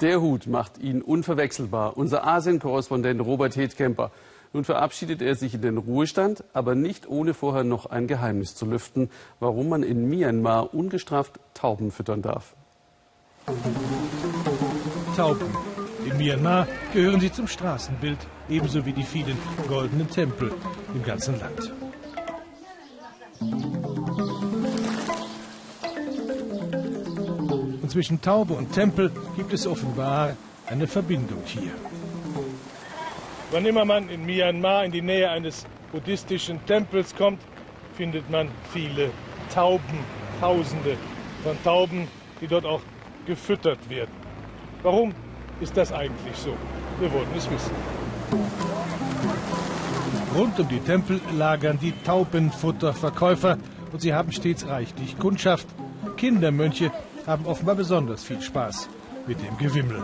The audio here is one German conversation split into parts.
Der Hut macht ihn unverwechselbar. Unser Asien-Korrespondent Robert Hedkemper. Nun verabschiedet er sich in den Ruhestand, aber nicht ohne vorher noch ein Geheimnis zu lüften, warum man in Myanmar ungestraft Tauben füttern darf. Tauben. In Myanmar gehören sie zum Straßenbild, ebenso wie die vielen goldenen Tempel im ganzen Land. Zwischen Taube und Tempel gibt es offenbar eine Verbindung hier. Wann immer man in Myanmar in die Nähe eines buddhistischen Tempels kommt, findet man viele Tauben, Tausende von Tauben, die dort auch gefüttert werden. Warum ist das eigentlich so? Wir wollten es wissen. Rund um die Tempel lagern die Taubenfutterverkäufer und sie haben stets reichlich Kundschaft. Kindermönche haben offenbar besonders viel Spaß mit dem Gewimmel.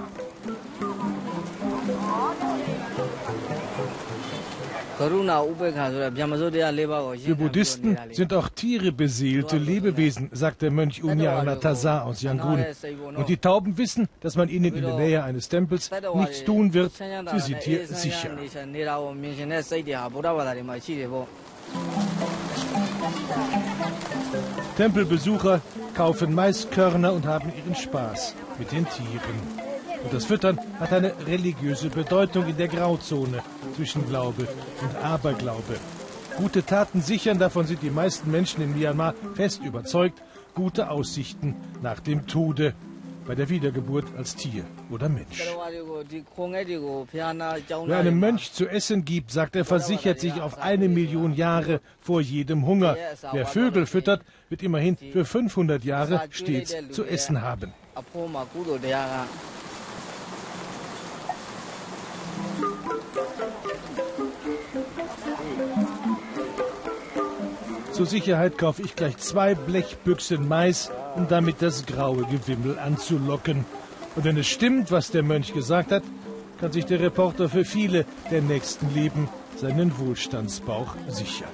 Für Buddhisten sind auch Tiere beseelte Lebewesen, sagt der Mönch Unyana Tazar aus Yangon. Und die Tauben wissen, dass man ihnen in der Nähe eines Tempels nichts tun wird. Sie sind hier sicher. Tempelbesucher kaufen Maiskörner und haben ihren Spaß mit den Tieren. Und das Füttern hat eine religiöse Bedeutung in der Grauzone zwischen Glaube und Aberglaube. Gute Taten sichern, davon sind die meisten Menschen in Myanmar fest überzeugt, gute Aussichten nach dem Tode, bei der Wiedergeburt als Tier oder Mensch. Wer einem Mönch zu essen gibt, sagt er, versichert sich auf eine Million Jahre vor jedem Hunger. Wer Vögel füttert, wird immerhin für 500 Jahre stets zu essen haben. Zur Sicherheit kaufe ich gleich zwei Blechbüchsen Mais, um damit das graue Gewimmel anzulocken. Und wenn es stimmt, was der Mönch gesagt hat, kann sich der Reporter für viele der nächsten Leben seinen Wohlstandsbauch sichern.